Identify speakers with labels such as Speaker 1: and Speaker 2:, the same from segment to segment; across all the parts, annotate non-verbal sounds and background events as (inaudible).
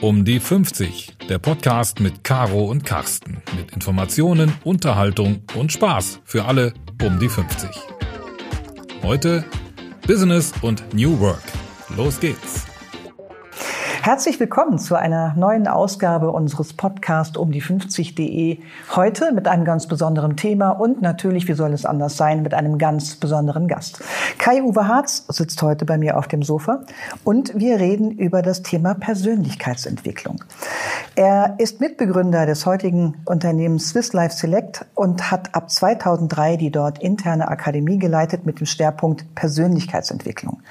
Speaker 1: Um die 50, der Podcast mit Caro und Carsten. Mit Informationen, Unterhaltung und Spaß für alle um die 50. Heute Business und New Work. Los geht's.
Speaker 2: Herzlich willkommen zu einer neuen Ausgabe unseres Podcasts um die 50.de. Heute mit einem ganz besonderen Thema und natürlich, wie soll es anders sein, mit einem ganz besonderen Gast. Kai-Uwe Harz sitzt heute bei mir auf dem Sofa und wir reden über das Thema Persönlichkeitsentwicklung. Er ist Mitbegründer des heutigen Unternehmens Swiss Life Select und hat ab 2003 die dort interne Akademie geleitet mit dem Schwerpunkt Persönlichkeitsentwicklung.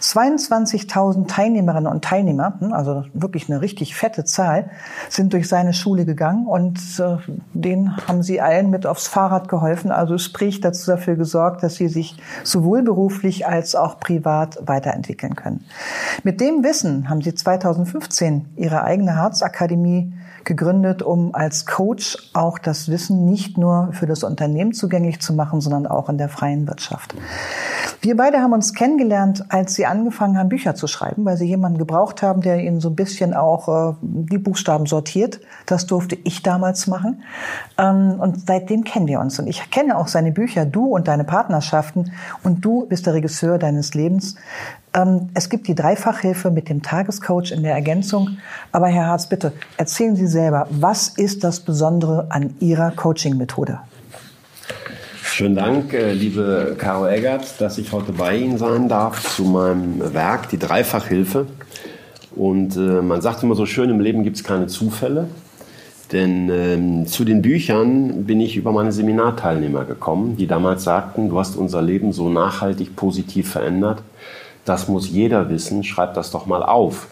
Speaker 2: 22.000 Teilnehmerinnen und Teilnehmer, hm, also wirklich eine richtig fette Zahl, sind durch seine Schule gegangen und äh, denen haben sie allen mit aufs Fahrrad geholfen. Also sprich dazu dafür gesorgt, dass sie sich sowohl beruflich als auch privat weiterentwickeln können. Mit dem Wissen haben sie 2015 ihre eigene Harzakademie gegründet, um als Coach auch das Wissen nicht nur für das Unternehmen zugänglich zu machen, sondern auch in der freien Wirtschaft. Wir beide haben uns kennengelernt, als sie angefangen haben, Bücher zu schreiben, weil sie jemanden gebraucht haben, der ihnen so ein bisschen auch äh, die Buchstaben sortiert. Das durfte ich damals machen. Ähm, und seitdem kennen wir uns. Und ich kenne auch seine Bücher, du und deine Partnerschaften. Und du bist der Regisseur deines Lebens. Ähm, es gibt die Dreifachhilfe mit dem Tagescoach in der Ergänzung. Aber Herr Harz, bitte erzählen Sie selber, was ist das Besondere an Ihrer Coaching-Methode?
Speaker 3: Schönen Dank, äh, liebe Caro Eggert, dass ich heute bei Ihnen sein darf zu meinem Werk, die Dreifachhilfe. Und äh, man sagt immer so schön, im Leben gibt es keine Zufälle. Denn ähm, zu den Büchern bin ich über meine Seminarteilnehmer gekommen, die damals sagten, du hast unser Leben so nachhaltig positiv verändert. Das muss jeder wissen, schreib das doch mal auf.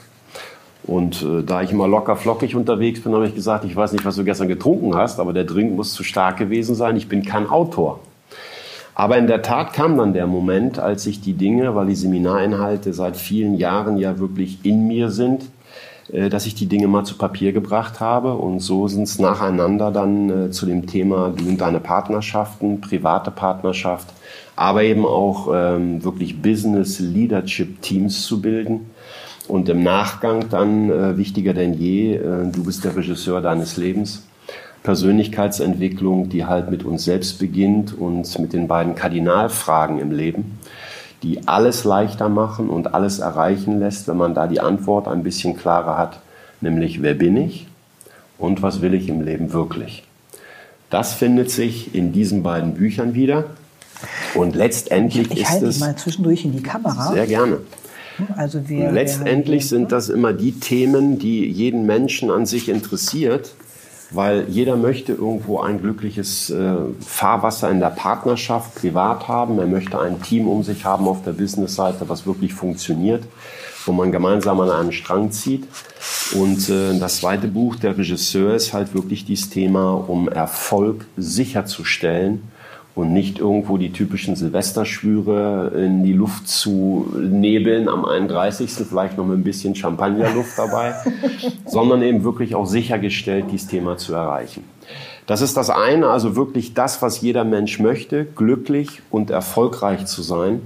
Speaker 3: Und äh, da ich immer locker flockig unterwegs bin, habe ich gesagt, ich weiß nicht, was du gestern getrunken hast, aber der Drink muss zu stark gewesen sein. Ich bin kein Autor. Aber in der Tat kam dann der Moment, als ich die Dinge, weil die Seminarinhalte seit vielen Jahren ja wirklich in mir sind, äh, dass ich die Dinge mal zu Papier gebracht habe. Und so sind es nacheinander dann äh, zu dem Thema du und deine Partnerschaften, private Partnerschaft, aber eben auch ähm, wirklich Business Leadership Teams zu bilden. Und im Nachgang dann, äh, wichtiger denn je, äh, du bist der Regisseur deines Lebens Persönlichkeitsentwicklung, die halt mit uns selbst beginnt und mit den beiden Kardinalfragen im Leben, die alles leichter machen und alles erreichen lässt, wenn man da die Antwort ein bisschen klarer hat, nämlich wer bin ich und was will ich im Leben wirklich. Das findet sich in diesen beiden Büchern wieder. Und letztendlich
Speaker 2: ich, ich
Speaker 3: ist
Speaker 2: halte
Speaker 3: es.
Speaker 2: mal zwischendurch in die Kamera.
Speaker 3: Sehr gerne.
Speaker 2: Also wir,
Speaker 3: letztendlich
Speaker 2: wir
Speaker 3: sind das immer die Themen, die jeden Menschen an sich interessiert weil jeder möchte irgendwo ein glückliches äh, Fahrwasser in der Partnerschaft privat haben. Er möchte ein Team um sich haben auf der Businessseite, was wirklich funktioniert, wo man gemeinsam an einen Strang zieht. Und äh, das zweite Buch, der Regisseur, ist halt wirklich dieses Thema, um Erfolg sicherzustellen und nicht irgendwo die typischen Silvesterschwüre in die Luft zu nebeln am 31. vielleicht noch mit ein bisschen Champagnerluft dabei, (laughs) sondern eben wirklich auch sichergestellt, dieses Thema zu erreichen. Das ist das eine, also wirklich das, was jeder Mensch möchte, glücklich und erfolgreich zu sein.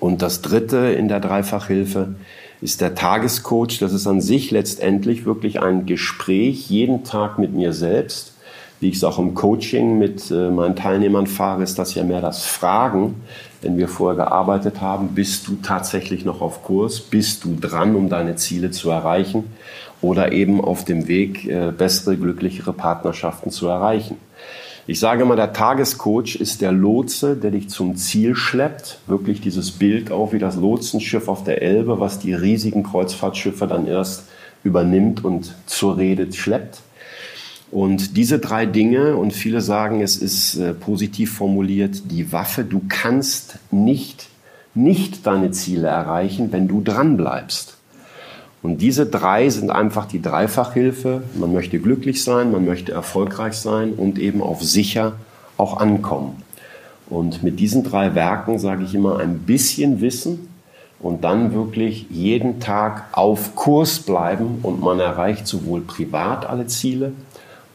Speaker 3: Und das dritte in der Dreifachhilfe ist der Tagescoach. Das ist an sich letztendlich wirklich ein Gespräch jeden Tag mit mir selbst wie ich es auch im Coaching mit äh, meinen Teilnehmern fahre, ist das ja mehr das Fragen. Wenn wir vorher gearbeitet haben, bist du tatsächlich noch auf Kurs? Bist du dran, um deine Ziele zu erreichen? Oder eben auf dem Weg, äh, bessere, glücklichere Partnerschaften zu erreichen? Ich sage immer, der Tagescoach ist der Lotse, der dich zum Ziel schleppt. Wirklich dieses Bild auch wie das Lotsenschiff auf der Elbe, was die riesigen Kreuzfahrtschiffe dann erst übernimmt und zur Rede schleppt. Und diese drei Dinge, und viele sagen, es ist äh, positiv formuliert, die Waffe, du kannst nicht, nicht deine Ziele erreichen, wenn du dran bleibst. Und diese drei sind einfach die Dreifachhilfe. Man möchte glücklich sein, man möchte erfolgreich sein und eben auf sicher auch ankommen. Und mit diesen drei Werken sage ich immer ein bisschen Wissen und dann wirklich jeden Tag auf Kurs bleiben und man erreicht sowohl privat alle Ziele,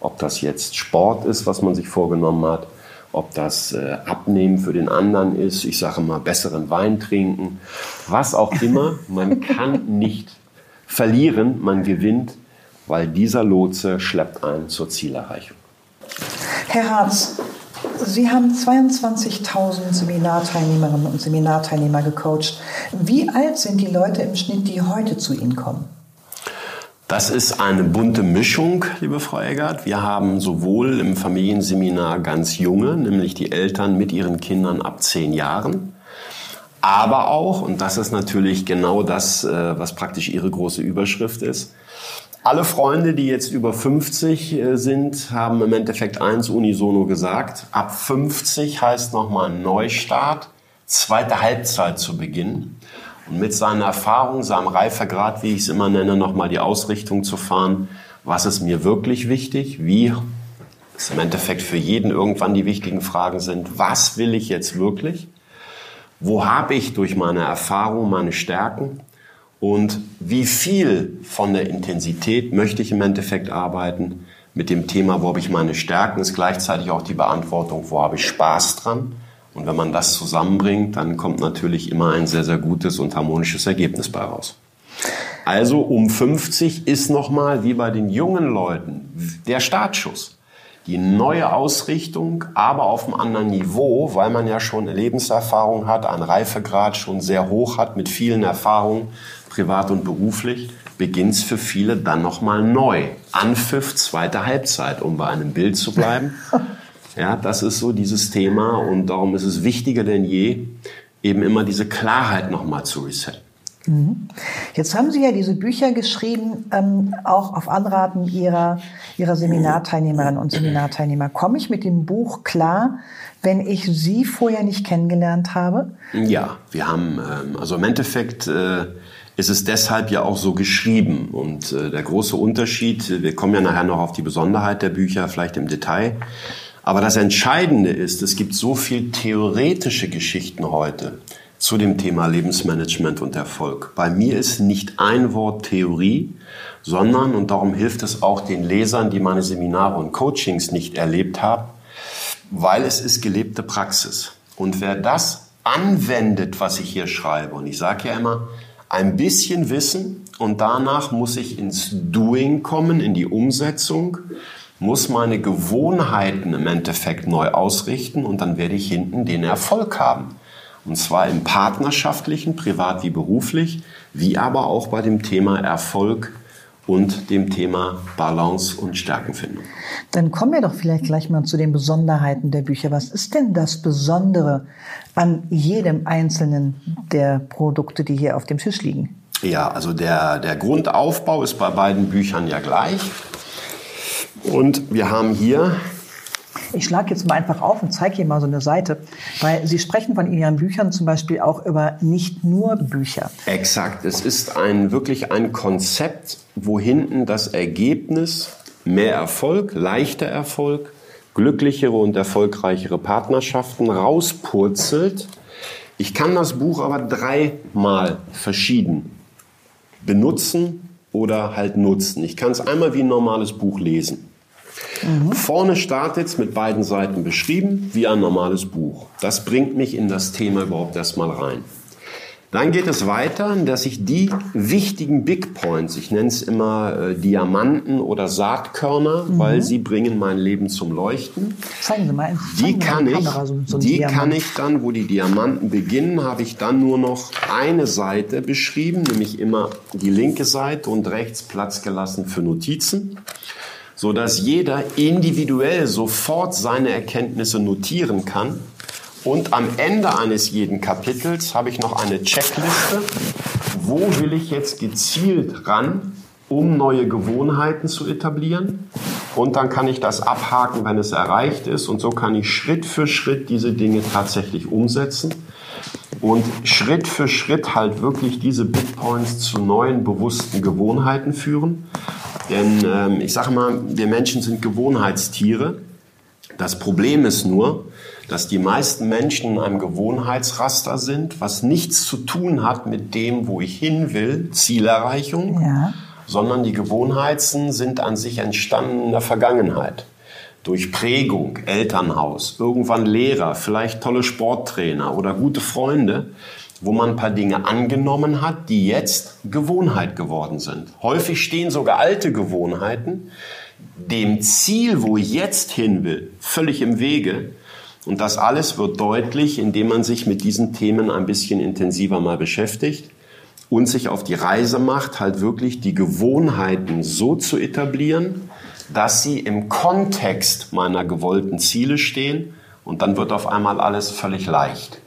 Speaker 3: ob das jetzt Sport ist, was man sich vorgenommen hat, ob das äh, Abnehmen für den anderen ist, ich sage mal besseren Wein trinken, was auch immer. Man (laughs) kann nicht verlieren, man gewinnt, weil dieser Lotse schleppt einen zur Zielerreichung.
Speaker 2: Herr Harz, Sie haben 22.000 Seminarteilnehmerinnen und Seminarteilnehmer gecoacht. Wie alt sind die Leute im Schnitt, die heute zu Ihnen kommen?
Speaker 3: Das ist eine bunte Mischung, liebe Frau Eggert. Wir haben sowohl im Familienseminar ganz junge, nämlich die Eltern mit ihren Kindern ab zehn Jahren, aber auch, und das ist natürlich genau das, äh, was praktisch ihre große Überschrift ist, alle Freunde, die jetzt über 50 äh, sind, haben im Endeffekt eins unisono gesagt. Ab 50 heißt nochmal Neustart, zweite Halbzeit zu beginnen und mit seiner Erfahrung, seinem Reifegrad, wie ich es immer nenne, nochmal die Ausrichtung zu fahren. Was ist mir wirklich wichtig? Wie es im Endeffekt für jeden irgendwann die wichtigen Fragen sind. Was will ich jetzt wirklich? Wo habe ich durch meine Erfahrung meine Stärken? Und wie viel von der Intensität möchte ich im Endeffekt arbeiten? Mit dem Thema, wo habe ich meine Stärken, ist gleichzeitig auch die Beantwortung, wo habe ich Spaß dran? Und wenn man das zusammenbringt, dann kommt natürlich immer ein sehr, sehr gutes und harmonisches Ergebnis bei raus. Also um 50 ist nochmal wie bei den jungen Leuten der Startschuss. Die neue Ausrichtung, aber auf einem anderen Niveau, weil man ja schon Lebenserfahrung hat, einen Reifegrad schon sehr hoch hat, mit vielen Erfahrungen, privat und beruflich, beginnt es für viele dann nochmal neu. Anpfiff, zweite Halbzeit, um bei einem Bild zu bleiben. (laughs) Ja, das ist so dieses Thema und darum ist es wichtiger denn je, eben immer diese Klarheit nochmal zu resetten.
Speaker 2: Mhm. Jetzt haben Sie ja diese Bücher geschrieben, ähm, auch auf Anraten Ihrer, Ihrer Seminarteilnehmerinnen und Seminarteilnehmer. Komme ich mit dem Buch klar, wenn ich Sie vorher nicht kennengelernt habe?
Speaker 3: Ja, wir haben, ähm, also im Endeffekt äh, ist es deshalb ja auch so geschrieben. Und äh, der große Unterschied, wir kommen ja nachher noch auf die Besonderheit der Bücher, vielleicht im Detail. Aber das Entscheidende ist, es gibt so viel theoretische Geschichten heute zu dem Thema Lebensmanagement und Erfolg. Bei mir ist nicht ein Wort Theorie, sondern, und darum hilft es auch den Lesern, die meine Seminare und Coachings nicht erlebt haben, weil es ist gelebte Praxis. Und wer das anwendet, was ich hier schreibe, und ich sage ja immer, ein bisschen Wissen und danach muss ich ins Doing kommen, in die Umsetzung muss meine Gewohnheiten im Endeffekt neu ausrichten und dann werde ich hinten den Erfolg haben. Und zwar im partnerschaftlichen, privat wie beruflich, wie aber auch bei dem Thema Erfolg und dem Thema Balance und Stärkenfindung.
Speaker 2: Dann kommen wir doch vielleicht gleich mal zu den Besonderheiten der Bücher. Was ist denn das Besondere an jedem einzelnen der Produkte, die hier auf dem Tisch liegen?
Speaker 3: Ja, also der, der Grundaufbau ist bei beiden Büchern ja gleich. Und wir haben hier
Speaker 2: ich schlage jetzt mal einfach auf und zeige hier mal so eine Seite, weil Sie sprechen von Ihren Büchern zum Beispiel auch über nicht nur Bücher.
Speaker 3: Exakt. Es ist ein, wirklich ein Konzept, wo hinten das Ergebnis mehr Erfolg, leichter Erfolg, glücklichere und erfolgreichere Partnerschaften rauspurzelt. Ich kann das Buch aber dreimal verschieden benutzen oder halt nutzen. Ich kann es einmal wie ein normales Buch lesen. Mhm. Vorne startet es mit beiden Seiten beschrieben, wie ein normales Buch. Das bringt mich in das Thema überhaupt erstmal rein. Dann geht es weiter, dass ich die wichtigen Big Points, ich nenne es immer äh, Diamanten oder Saatkörner, mhm. weil sie bringen mein Leben zum Leuchten.
Speaker 2: Zeigen Sie mal.
Speaker 3: Die kann ich, so, so die kann ich dann, wo die Diamanten beginnen, habe ich dann nur noch eine Seite beschrieben, nämlich immer die linke Seite und rechts Platz gelassen für Notizen so dass jeder individuell sofort seine Erkenntnisse notieren kann. Und am Ende eines jeden Kapitels habe ich noch eine Checkliste. Wo will ich jetzt gezielt ran, um neue Gewohnheiten zu etablieren? Und dann kann ich das abhaken, wenn es erreicht ist. Und so kann ich Schritt für Schritt diese Dinge tatsächlich umsetzen und Schritt für Schritt halt wirklich diese Bitcoins zu neuen bewussten Gewohnheiten führen. Denn ähm, ich sage mal, wir Menschen sind Gewohnheitstiere. Das Problem ist nur, dass die meisten Menschen in einem Gewohnheitsraster sind, was nichts zu tun hat mit dem, wo ich hin will, Zielerreichung, ja. sondern die Gewohnheiten sind an sich entstanden in der Vergangenheit. Durch Prägung, Elternhaus, irgendwann Lehrer, vielleicht tolle Sporttrainer oder gute Freunde wo man ein paar Dinge angenommen hat, die jetzt Gewohnheit geworden sind. Häufig stehen sogar alte Gewohnheiten dem Ziel, wo ich jetzt hin will, völlig im Wege. Und das alles wird deutlich, indem man sich mit diesen Themen ein bisschen intensiver mal beschäftigt und sich auf die Reise macht, halt wirklich die Gewohnheiten so zu etablieren, dass sie im Kontext meiner gewollten Ziele stehen und dann wird auf einmal alles völlig leicht.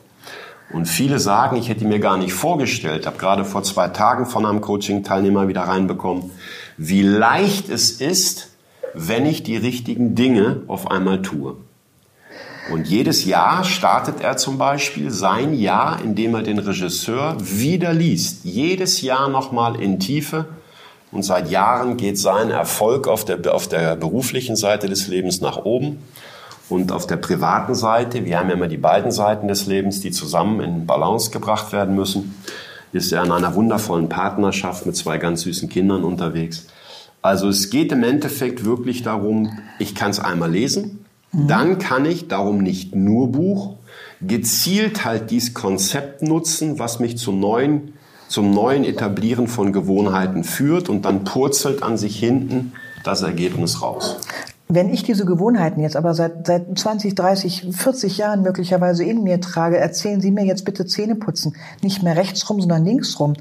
Speaker 3: Und viele sagen, ich hätte mir gar nicht vorgestellt, habe gerade vor zwei Tagen von einem Coaching-Teilnehmer wieder reinbekommen, wie leicht es ist, wenn ich die richtigen Dinge auf einmal tue. Und jedes Jahr startet er zum Beispiel sein Jahr, indem er den Regisseur wieder liest. Jedes Jahr nochmal in Tiefe. Und seit Jahren geht sein Erfolg auf der, auf der beruflichen Seite des Lebens nach oben. Und auf der privaten Seite, wir haben ja immer die beiden Seiten des Lebens, die zusammen in Balance gebracht werden müssen, ist er in einer wundervollen Partnerschaft mit zwei ganz süßen Kindern unterwegs. Also es geht im Endeffekt wirklich darum, ich kann es einmal lesen, mhm. dann kann ich, darum nicht nur Buch, gezielt halt dieses Konzept nutzen, was mich zum neuen, zum neuen Etablieren von Gewohnheiten führt und dann purzelt an sich hinten das Ergebnis raus.
Speaker 2: Wenn ich diese Gewohnheiten jetzt aber seit, seit 20, 30, 40 Jahren möglicherweise in mir trage, erzählen Sie mir jetzt bitte Zähne putzen. Nicht mehr rechts rum, sondern links rum.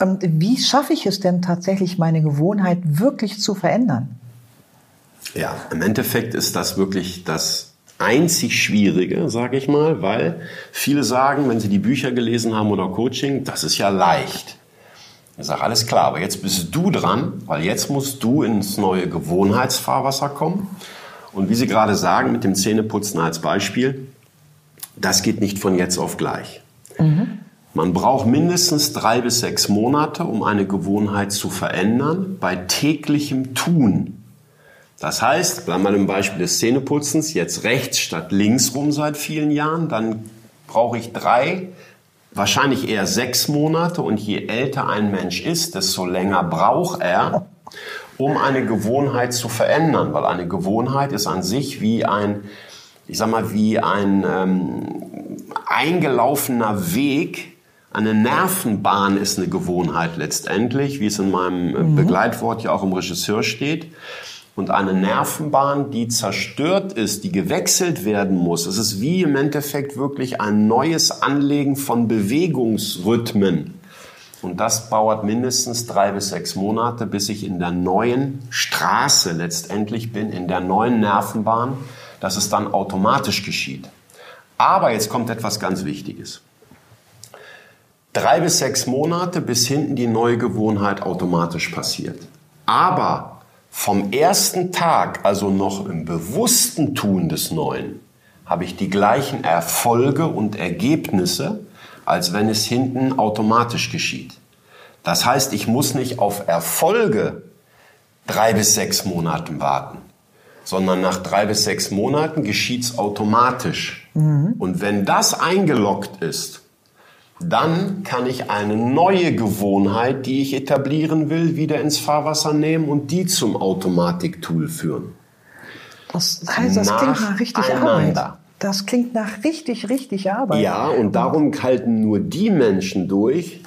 Speaker 2: Ähm, wie schaffe ich es denn tatsächlich, meine Gewohnheit wirklich zu verändern?
Speaker 3: Ja, im Endeffekt ist das wirklich das einzig Schwierige, sage ich mal, weil viele sagen, wenn sie die Bücher gelesen haben oder Coaching, das ist ja leicht. Ich sage, alles klar, aber jetzt bist du dran, weil jetzt musst du ins neue Gewohnheitsfahrwasser kommen. Und wie Sie gerade sagen, mit dem Zähneputzen als Beispiel, das geht nicht von jetzt auf gleich. Mhm. Man braucht mindestens drei bis sechs Monate, um eine Gewohnheit zu verändern, bei täglichem Tun. Das heißt, bleiben wir im Beispiel des Zähneputzens, jetzt rechts statt links rum seit vielen Jahren, dann brauche ich drei wahrscheinlich eher sechs Monate und je älter ein Mensch ist, desto länger braucht er, um eine Gewohnheit zu verändern, weil eine Gewohnheit ist an sich wie ein, ich sag mal, wie ein ähm, eingelaufener Weg. Eine Nervenbahn ist eine Gewohnheit letztendlich, wie es in meinem mhm. Begleitwort ja auch im Regisseur steht und eine Nervenbahn, die zerstört ist, die gewechselt werden muss. Es ist wie im Endeffekt wirklich ein neues Anlegen von Bewegungsrhythmen. Und das dauert mindestens drei bis sechs Monate, bis ich in der neuen Straße letztendlich bin, in der neuen Nervenbahn, dass es dann automatisch geschieht. Aber jetzt kommt etwas ganz Wichtiges. Drei bis sechs Monate, bis hinten die neue Gewohnheit automatisch passiert. Aber vom ersten Tag, also noch im bewussten Tun des Neuen, habe ich die gleichen Erfolge und Ergebnisse, als wenn es hinten automatisch geschieht. Das heißt, ich muss nicht auf Erfolge drei bis sechs Monaten warten, sondern nach drei bis sechs Monaten geschieht es automatisch. Mhm. Und wenn das eingeloggt ist, dann kann ich eine neue Gewohnheit, die ich etablieren will, wieder ins Fahrwasser nehmen und die zum Automatiktool führen.
Speaker 2: Das heißt, das klingt nach richtig Arbeit. Das klingt nach richtig, richtig Arbeit.
Speaker 3: Ja, und darum halten nur die Menschen durch,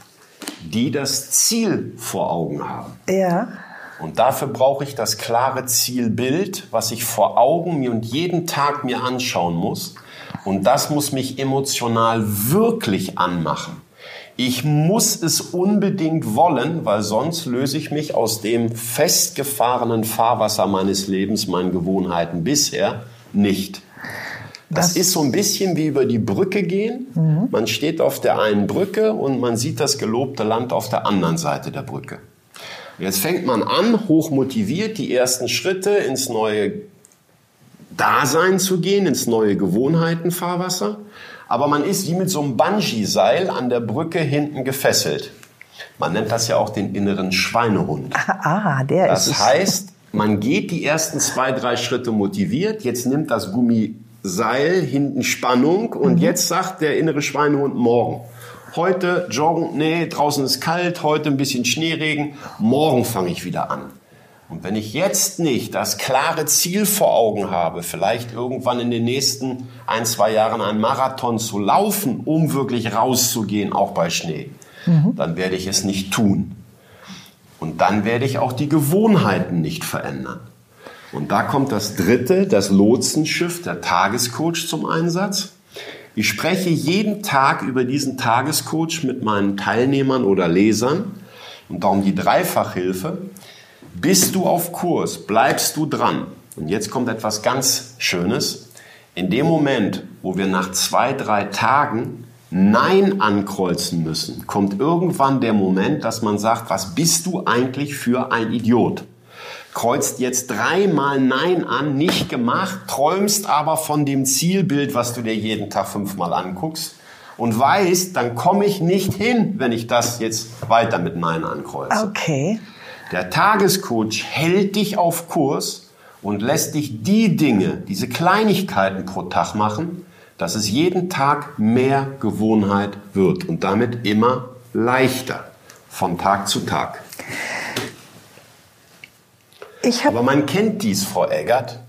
Speaker 3: die das Ziel vor Augen haben.
Speaker 2: Ja.
Speaker 3: Und dafür brauche ich das klare Zielbild, was ich vor Augen mir und jeden Tag mir anschauen muss. Und das muss mich emotional wirklich anmachen. Ich muss es unbedingt wollen, weil sonst löse ich mich aus dem festgefahrenen Fahrwasser meines Lebens, meinen Gewohnheiten bisher nicht. Das, das ist so ein bisschen wie über die Brücke gehen. Mhm. Man steht auf der einen Brücke und man sieht das gelobte Land auf der anderen Seite der Brücke. Jetzt fängt man an, hochmotiviert, die ersten Schritte ins neue Dasein zu gehen, ins neue Gewohnheitenfahrwasser. Aber man ist wie mit so einem Bungee-Seil an der Brücke hinten gefesselt. Man nennt das ja auch den inneren Schweinehund.
Speaker 2: Ah, der
Speaker 3: das
Speaker 2: ist
Speaker 3: Das heißt, man geht die ersten zwei, drei Schritte motiviert. Jetzt nimmt das Gummiseil hinten Spannung und mhm. jetzt sagt der innere Schweinehund morgen. Heute joggen, nee, draußen ist kalt, heute ein bisschen Schneeregen, morgen fange ich wieder an. Und wenn ich jetzt nicht das klare Ziel vor Augen habe, vielleicht irgendwann in den nächsten ein, zwei Jahren einen Marathon zu laufen, um wirklich rauszugehen, auch bei Schnee, mhm. dann werde ich es nicht tun. Und dann werde ich auch die Gewohnheiten nicht verändern. Und da kommt das dritte, das Lotsenschiff, der Tagescoach zum Einsatz. Ich spreche jeden Tag über diesen Tagescoach mit meinen Teilnehmern oder Lesern und darum die Dreifachhilfe. Bist du auf Kurs? Bleibst du dran? Und jetzt kommt etwas ganz Schönes. In dem Moment, wo wir nach zwei, drei Tagen Nein ankreuzen müssen, kommt irgendwann der Moment, dass man sagt, was bist du eigentlich für ein Idiot? Kreuzt jetzt dreimal Nein an, nicht gemacht, träumst aber von dem Zielbild, was du dir jeden Tag fünfmal anguckst und weißt, dann komme ich nicht hin, wenn ich das jetzt weiter mit Nein ankreuze.
Speaker 2: Okay.
Speaker 3: Der Tagescoach hält dich auf Kurs und lässt dich die Dinge, diese Kleinigkeiten pro Tag machen, dass es jeden Tag mehr Gewohnheit wird und damit immer leichter von Tag zu Tag. Aber man kennt dies, Frau Eggert.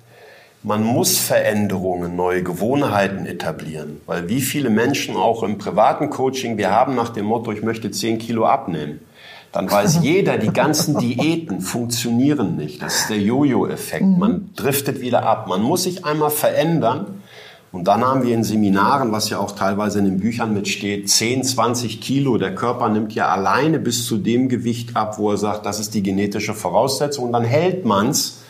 Speaker 3: Man muss Veränderungen, neue Gewohnheiten etablieren. Weil wie viele Menschen auch im privaten Coaching, wir haben nach dem Motto, ich möchte 10 Kilo abnehmen dann weiß (laughs) jeder, die ganzen Diäten funktionieren nicht. Das ist der Jojo-Effekt. Mhm. Man driftet wieder ab. Man muss sich einmal verändern. Und dann haben wir in Seminaren, was ja auch teilweise in den Büchern mitsteht, 10, 20 Kilo. Der Körper nimmt ja alleine bis zu dem Gewicht ab, wo er sagt, das ist die genetische Voraussetzung. Und dann hält man's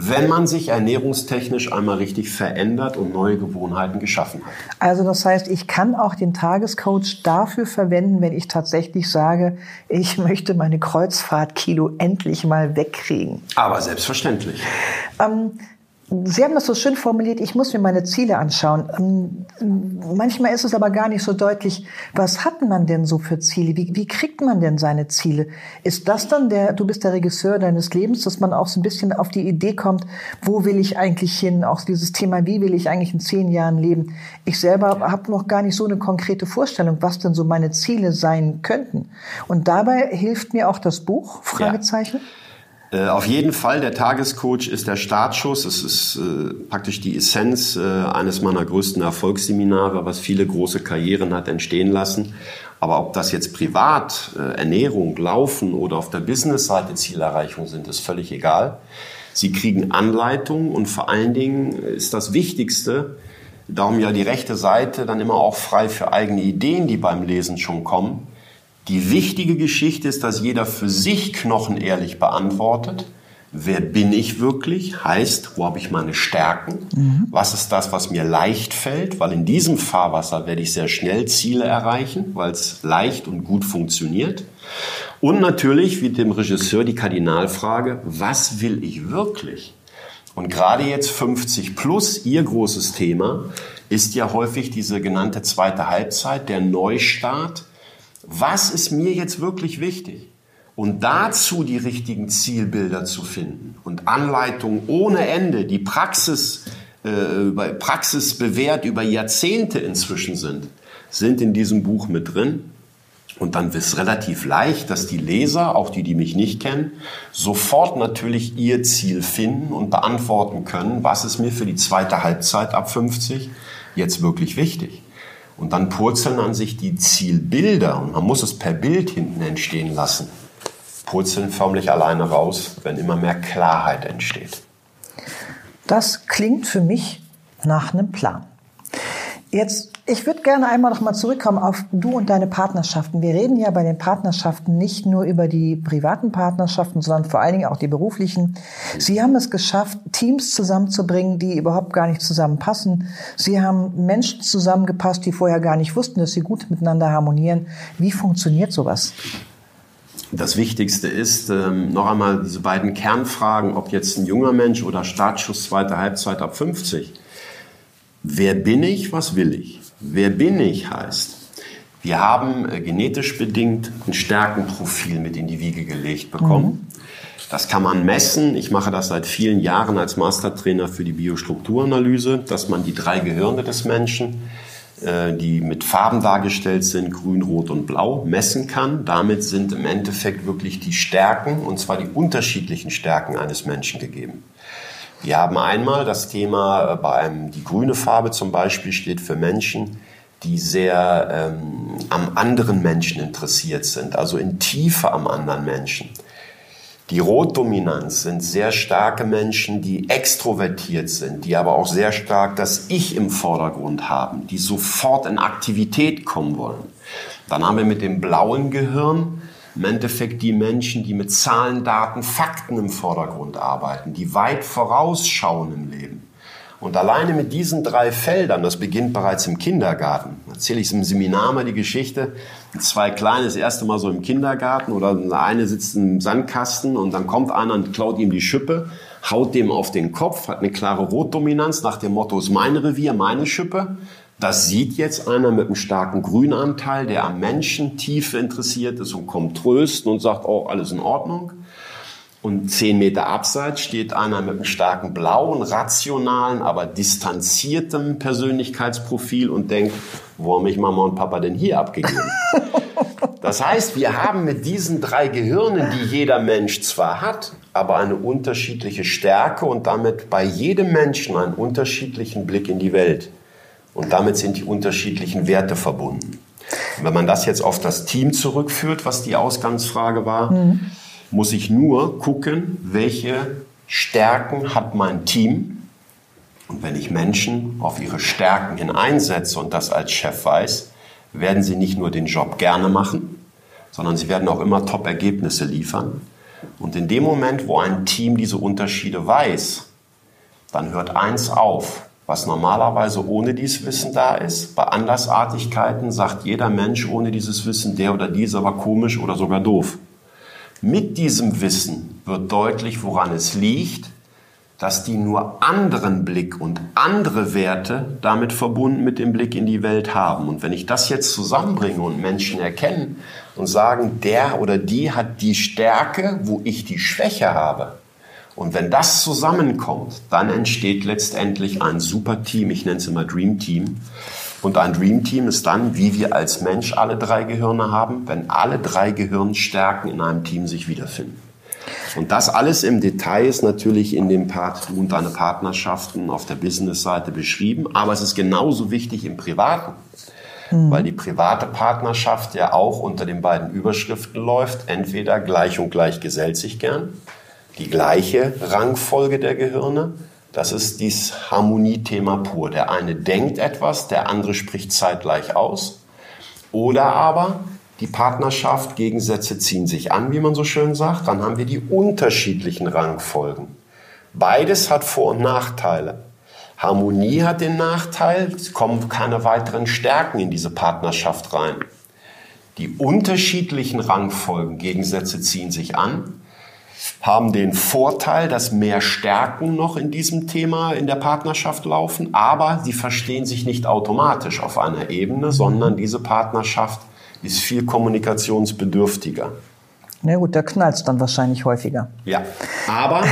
Speaker 3: wenn man sich ernährungstechnisch einmal richtig verändert und neue Gewohnheiten geschaffen hat.
Speaker 2: Also das heißt, ich kann auch den Tagescoach dafür verwenden, wenn ich tatsächlich sage, ich möchte meine Kreuzfahrtkilo endlich mal wegkriegen.
Speaker 3: Aber selbstverständlich.
Speaker 2: Ähm, Sie haben das so schön formuliert, ich muss mir meine Ziele anschauen. Ähm, manchmal ist es aber gar nicht so deutlich, was hat man denn so für Ziele? Wie, wie kriegt man denn seine Ziele? Ist das dann der, du bist der Regisseur deines Lebens, dass man auch so ein bisschen auf die Idee kommt, wo will ich eigentlich hin? Auch dieses Thema, wie will ich eigentlich in zehn Jahren leben? Ich selber habe noch gar nicht so eine konkrete Vorstellung, was denn so meine Ziele sein könnten. Und dabei hilft mir auch das Buch, Fragezeichen. Ja.
Speaker 3: Äh, auf jeden Fall, der Tagescoach ist der Startschuss. Es ist äh, praktisch die Essenz äh, eines meiner größten Erfolgsseminare, was viele große Karrieren hat entstehen lassen. Aber ob das jetzt privat, äh, Ernährung, Laufen oder auf der Businessseite Zielerreichung sind, ist völlig egal. Sie kriegen Anleitung und vor allen Dingen ist das Wichtigste, darum ja die rechte Seite dann immer auch frei für eigene Ideen, die beim Lesen schon kommen die wichtige Geschichte ist, dass jeder für sich knochenehrlich beantwortet. Wer bin ich wirklich? Heißt, wo habe ich meine Stärken? Mhm. Was ist das, was mir leicht fällt? Weil in diesem Fahrwasser werde ich sehr schnell Ziele erreichen, weil es leicht und gut funktioniert. Und natürlich, wie dem Regisseur, die Kardinalfrage, was will ich wirklich? Und gerade jetzt 50 plus, Ihr großes Thema, ist ja häufig diese genannte zweite Halbzeit, der Neustart was ist mir jetzt wirklich wichtig? Und dazu die richtigen Zielbilder zu finden und Anleitungen ohne Ende, die Praxis, äh, Praxis bewährt über Jahrzehnte inzwischen sind, sind in diesem Buch mit drin. Und dann ist es relativ leicht, dass die Leser, auch die, die mich nicht kennen, sofort natürlich ihr Ziel finden und beantworten können, was ist mir für die zweite Halbzeit ab 50 jetzt wirklich wichtig. Und dann purzeln an sich die Zielbilder und man muss es per Bild hinten entstehen lassen. Purzeln förmlich alleine raus, wenn immer mehr Klarheit entsteht.
Speaker 2: Das klingt für mich nach einem Plan. Jetzt, ich würde gerne einmal noch mal zurückkommen auf du und deine Partnerschaften. Wir reden ja bei den Partnerschaften nicht nur über die privaten Partnerschaften, sondern vor allen Dingen auch die beruflichen. Sie haben es geschafft, Teams zusammenzubringen, die überhaupt gar nicht zusammenpassen. Sie haben Menschen zusammengepasst, die vorher gar nicht wussten, dass sie gut miteinander harmonieren. Wie funktioniert sowas?
Speaker 3: Das Wichtigste ist ähm, noch einmal diese beiden Kernfragen, ob jetzt ein junger Mensch oder Startschuss zweite Halbzeit ab 50 Wer bin ich, was will ich? Wer bin ich heißt, wir haben äh, genetisch bedingt ein Stärkenprofil mit in die Wiege gelegt bekommen. Mhm. Das kann man messen. Ich mache das seit vielen Jahren als Mastertrainer für die Biostrukturanalyse, dass man die drei Gehirne des Menschen äh, die mit Farben dargestellt sind, grün, rot und blau, messen kann. Damit sind im Endeffekt wirklich die Stärken, und zwar die unterschiedlichen Stärken eines Menschen gegeben. Wir haben einmal das Thema, äh, bei einem, die grüne Farbe zum Beispiel steht für Menschen, die sehr ähm, am anderen Menschen interessiert sind, also in Tiefe am anderen Menschen. Die Rotdominanz sind sehr starke Menschen, die extrovertiert sind, die aber auch sehr stark das Ich im Vordergrund haben, die sofort in Aktivität kommen wollen. Dann haben wir mit dem blauen Gehirn im Endeffekt die Menschen, die mit Zahlen, Daten, Fakten im Vordergrund arbeiten, die weit vorausschauen im Leben. Und alleine mit diesen drei Feldern, das beginnt bereits im Kindergarten, erzähle ich im Seminar mal die Geschichte, zwei Kleine das erste Mal so im Kindergarten oder eine sitzt im Sandkasten und dann kommt einer und klaut ihm die Schippe, haut dem auf den Kopf, hat eine klare Rotdominanz nach dem Motto, ist mein Revier, meine Schippe. Das sieht jetzt einer mit einem starken Grünanteil, der am Menschen tiefe interessiert ist und kommt trösten und sagt, oh, alles in Ordnung. Und zehn Meter abseits steht einer mit einem starken blauen, rationalen, aber distanziertem Persönlichkeitsprofil und denkt, wo haben mich Mama und Papa denn hier abgegeben? (laughs) Das heißt, wir haben mit diesen drei Gehirnen, die jeder Mensch zwar hat, aber eine unterschiedliche Stärke und damit bei jedem Menschen einen unterschiedlichen Blick in die Welt. Und damit sind die unterschiedlichen Werte verbunden. Und wenn man das jetzt auf das Team zurückführt, was die Ausgangsfrage war, mhm muss ich nur gucken, welche Stärken hat mein Team. Und wenn ich Menschen auf ihre Stärken hin einsetze und das als Chef weiß, werden sie nicht nur den Job gerne machen, sondern sie werden auch immer Top-Ergebnisse liefern. Und in dem Moment, wo ein Team diese Unterschiede weiß, dann hört eins auf, was normalerweise ohne dieses Wissen da ist. Bei Andersartigkeiten sagt jeder Mensch ohne dieses Wissen, der oder diese war komisch oder sogar doof. Mit diesem Wissen wird deutlich, woran es liegt, dass die nur anderen Blick und andere Werte damit verbunden mit dem Blick in die Welt haben. Und wenn ich das jetzt zusammenbringe und Menschen erkennen und sagen, der oder die hat die Stärke, wo ich die Schwäche habe, und wenn das zusammenkommt, dann entsteht letztendlich ein super Team, ich nenne es immer Dream Team, und ein Dream Team ist dann, wie wir als Mensch alle drei Gehirne haben, wenn alle drei Gehirnstärken in einem Team sich wiederfinden. Und das alles im Detail ist natürlich in dem Part und deine Partnerschaften auf der Business-Seite beschrieben, aber es ist genauso wichtig im Privaten, mhm. weil die private Partnerschaft ja auch unter den beiden Überschriften läuft, entweder gleich und gleich gesellt sich gern, die gleiche Rangfolge der Gehirne das ist dieses Harmoniethema pur. Der eine denkt etwas, der andere spricht zeitgleich aus. Oder aber die Partnerschaft, Gegensätze ziehen sich an, wie man so schön sagt. Dann haben wir die unterschiedlichen Rangfolgen. Beides hat Vor- und Nachteile. Harmonie hat den Nachteil, es kommen keine weiteren Stärken in diese Partnerschaft rein. Die unterschiedlichen Rangfolgen, Gegensätze ziehen sich an haben den Vorteil, dass mehr Stärken noch in diesem Thema in der Partnerschaft laufen, aber sie verstehen sich nicht automatisch auf einer Ebene, sondern diese Partnerschaft ist viel kommunikationsbedürftiger.
Speaker 2: Na gut, da knallt es dann wahrscheinlich häufiger.
Speaker 3: Ja, aber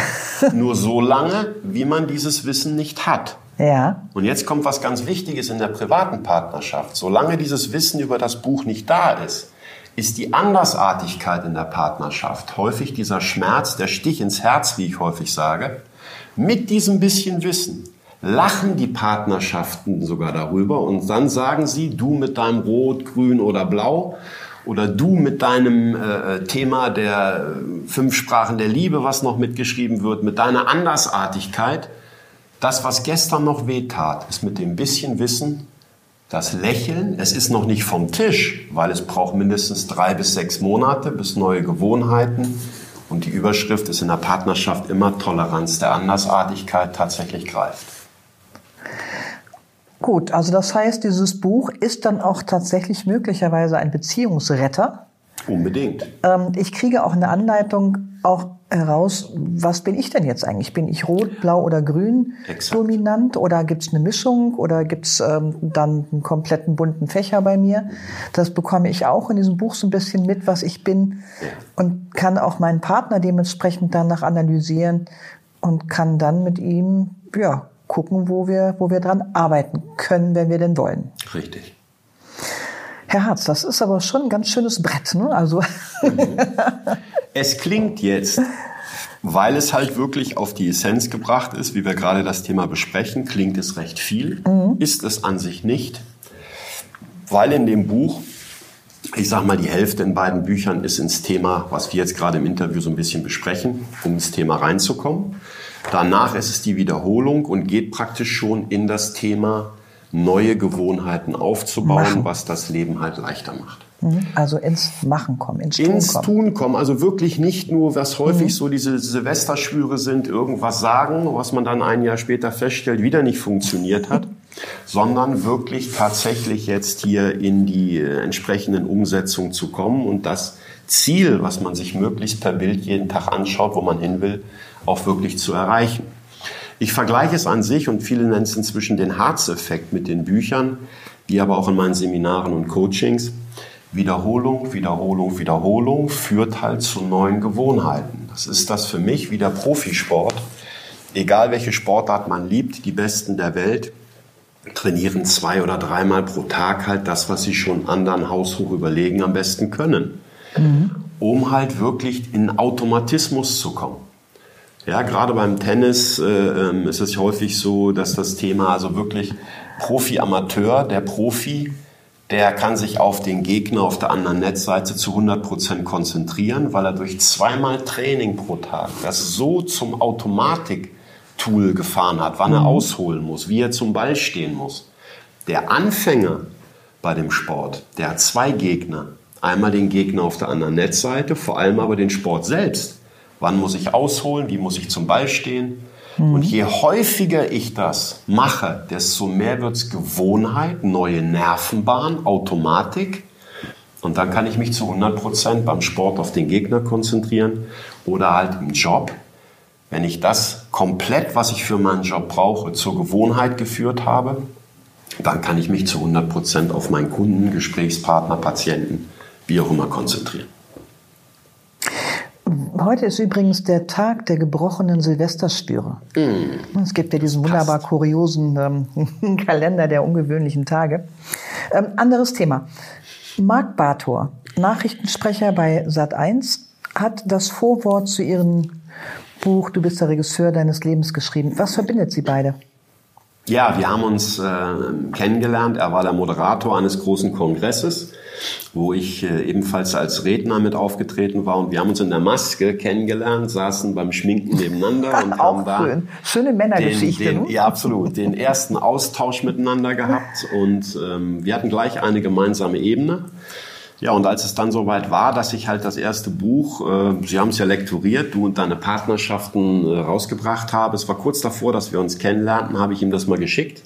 Speaker 3: nur so lange, wie man dieses Wissen nicht hat.
Speaker 2: Ja.
Speaker 3: Und jetzt kommt was ganz Wichtiges in der privaten Partnerschaft. Solange dieses Wissen über das Buch nicht da ist, ist die Andersartigkeit in der Partnerschaft, häufig dieser Schmerz, der Stich ins Herz, wie ich häufig sage, mit diesem bisschen Wissen lachen die Partnerschaften sogar darüber und dann sagen sie, du mit deinem Rot, Grün oder Blau oder du mit deinem äh, Thema der fünf Sprachen der Liebe, was noch mitgeschrieben wird, mit deiner Andersartigkeit, das, was gestern noch wehtat, ist mit dem bisschen Wissen das Lächeln, es ist noch nicht vom Tisch, weil es braucht mindestens drei bis sechs Monate bis neue Gewohnheiten. Und die Überschrift ist in der Partnerschaft immer Toleranz der Andersartigkeit tatsächlich greift.
Speaker 2: Gut, also das heißt, dieses Buch ist dann auch tatsächlich möglicherweise ein Beziehungsretter.
Speaker 3: Unbedingt.
Speaker 2: Ähm, ich kriege auch eine Anleitung, auch heraus, was bin ich denn jetzt eigentlich? Bin ich rot, blau oder grün Exakt. dominant oder gibt's eine Mischung oder gibt's ähm, dann einen kompletten bunten Fächer bei mir? Das bekomme ich auch in diesem Buch so ein bisschen mit, was ich bin und kann auch meinen Partner dementsprechend danach analysieren und kann dann mit ihm ja gucken, wo wir, wo wir dran arbeiten können, wenn wir denn wollen.
Speaker 3: Richtig.
Speaker 2: Herr Harz, das ist aber schon ein ganz schönes Brett. Ne? Also
Speaker 3: es klingt jetzt, weil es halt wirklich auf die Essenz gebracht ist, wie wir gerade das Thema besprechen, klingt es recht viel, mhm. ist es an sich nicht, weil in dem Buch, ich sag mal, die Hälfte in beiden Büchern ist ins Thema, was wir jetzt gerade im Interview so ein bisschen besprechen, um ins Thema reinzukommen. Danach ist es die Wiederholung und geht praktisch schon in das Thema neue Gewohnheiten aufzubauen, Machen. was das Leben halt leichter macht.
Speaker 2: Mhm. Also ins Machen kommen,
Speaker 3: ins Tun ins kommen. Tun kommen. Also wirklich nicht nur, was häufig mhm. so diese Silvesterschwüre sind, irgendwas sagen, was man dann ein Jahr später feststellt, wieder nicht funktioniert hat, (laughs) sondern wirklich tatsächlich jetzt hier in die äh, entsprechenden Umsetzungen zu kommen und das Ziel, was man sich möglichst per Bild jeden Tag anschaut, wo man hin will, auch wirklich zu erreichen. Ich vergleiche es an sich und viele nennen es inzwischen den Harz-Effekt mit den Büchern, wie aber auch in meinen Seminaren und Coachings. Wiederholung, Wiederholung, Wiederholung führt halt zu neuen Gewohnheiten. Das ist das für mich wie der Profisport. Egal welche Sportart man liebt, die Besten der Welt trainieren zwei oder dreimal pro Tag halt das, was sie schon anderen haushoch überlegen am besten können. Mhm. Um halt wirklich in Automatismus zu kommen. Ja, gerade beim Tennis äh, ähm, ist es häufig so, dass das Thema also wirklich Profi-Amateur, der Profi, der kann sich auf den Gegner auf der anderen Netzseite zu 100 Prozent konzentrieren, weil er durch zweimal Training pro Tag das so zum Automatik-Tool gefahren hat, wann er mhm. ausholen muss, wie er zum Ball stehen muss. Der Anfänger bei dem Sport, der hat zwei Gegner. Einmal den Gegner auf der anderen Netzseite, vor allem aber den Sport selbst. Wann muss ich ausholen? Wie muss ich zum Ball stehen? Mhm. Und je häufiger ich das mache, desto mehr wird es Gewohnheit, neue Nervenbahn, Automatik. Und dann kann ich mich zu 100 Prozent beim Sport auf den Gegner konzentrieren oder halt im Job. Wenn ich das komplett, was ich für meinen Job brauche, zur Gewohnheit geführt habe, dann kann ich mich zu 100 Prozent auf meinen Kunden, Gesprächspartner, Patienten, wie auch immer konzentrieren.
Speaker 2: Heute ist übrigens der Tag der gebrochenen Silvesterspüre. Mm. Es gibt ja diesen wunderbar kuriosen ähm, (laughs) Kalender der ungewöhnlichen Tage. Ähm, anderes Thema. Marc Bartor, Nachrichtensprecher bei Sat1, hat das Vorwort zu ihrem Buch Du bist der Regisseur deines Lebens geschrieben. Was verbindet sie beide?
Speaker 3: Ja, wir haben uns äh, kennengelernt. Er war der Moderator eines großen Kongresses, wo ich äh, ebenfalls als Redner mit aufgetreten war. Und wir haben uns in der Maske kennengelernt, saßen beim Schminken nebeneinander (laughs) und haben da
Speaker 2: schön. schöne Männergeschichte.
Speaker 3: Den, den, ja, absolut. Den ersten Austausch miteinander gehabt und ähm, wir hatten gleich eine gemeinsame Ebene. Ja, und als es dann soweit war, dass ich halt das erste Buch, äh, Sie haben es ja lektoriert, du und deine Partnerschaften äh, rausgebracht habe, es war kurz davor, dass wir uns kennenlernten, habe ich ihm das mal geschickt.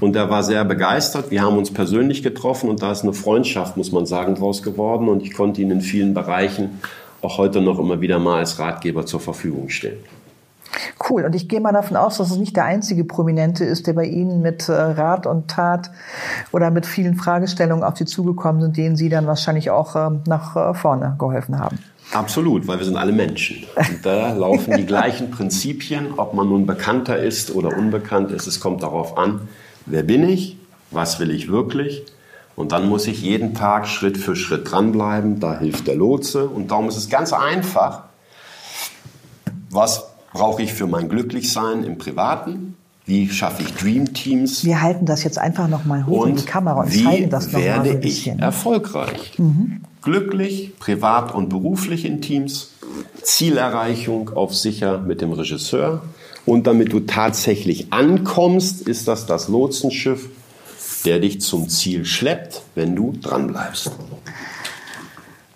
Speaker 3: Und er war sehr begeistert. Wir haben uns persönlich getroffen und da ist eine Freundschaft, muss man sagen, draus geworden. Und ich konnte ihn in vielen Bereichen auch heute noch immer wieder mal als Ratgeber zur Verfügung stellen.
Speaker 2: Cool. Und ich gehe mal davon aus, dass es nicht der einzige Prominente ist, der bei Ihnen mit äh, Rat und Tat oder mit vielen Fragestellungen auf Sie zugekommen sind, denen Sie dann wahrscheinlich auch äh, nach äh, vorne geholfen haben.
Speaker 3: Absolut, weil wir sind alle Menschen. Und da (laughs) laufen die gleichen Prinzipien, ob man nun bekannter ist oder unbekannt ist. Es kommt darauf an, wer bin ich, was will ich wirklich. Und dann muss ich jeden Tag Schritt für Schritt dranbleiben. Da hilft der Lotse. Und darum ist es ganz einfach, was brauche ich für mein Glücklichsein im Privaten? Wie schaffe ich Dream Teams?
Speaker 2: Wir halten das jetzt einfach noch mal hoch und in die Kamera und zeigen das noch
Speaker 3: werde
Speaker 2: mal
Speaker 3: so ich erfolgreich? Mhm. Glücklich, privat und beruflich in Teams. Zielerreichung auf sicher mit dem Regisseur. Und damit du tatsächlich ankommst, ist das das Lotsenschiff, der dich zum Ziel schleppt, wenn du dranbleibst.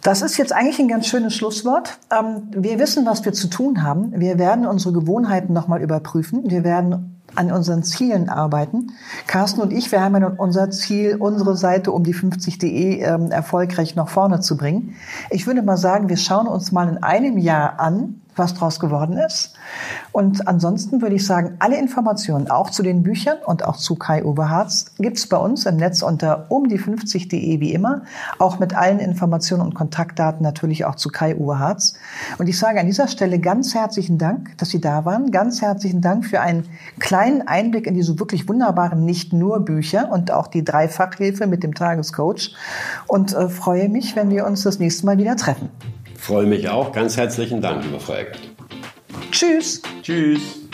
Speaker 2: Das ist jetzt eigentlich ein ganz schönes Schlusswort. Ähm, wir wissen, was wir zu tun haben. Wir werden unsere Gewohnheiten nochmal überprüfen. Wir werden an unseren Zielen arbeiten. Carsten und ich, wir haben ja unser Ziel, unsere Seite um die 50.de ähm, erfolgreich nach vorne zu bringen. Ich würde mal sagen, wir schauen uns mal in einem Jahr an, was draus geworden ist. Und ansonsten würde ich sagen, alle Informationen auch zu den Büchern und auch zu Kai-Uwe Harz gibt's bei uns im Netz unter umdie50.de wie immer, auch mit allen Informationen und Kontaktdaten natürlich auch zu Kai-Uwe Harz. Und ich sage an dieser Stelle ganz herzlichen Dank, dass Sie da waren. Ganz herzlichen Dank für einen kleinen Einblick in diese wirklich wunderbaren nicht nur Bücher und auch die Dreifachhilfe mit dem Tagescoach und äh, freue mich, wenn wir uns das nächste Mal wieder treffen.
Speaker 3: Freue mich auch. Ganz herzlichen Dank, liebe Frau Eckert.
Speaker 2: Tschüss.
Speaker 3: Tschüss.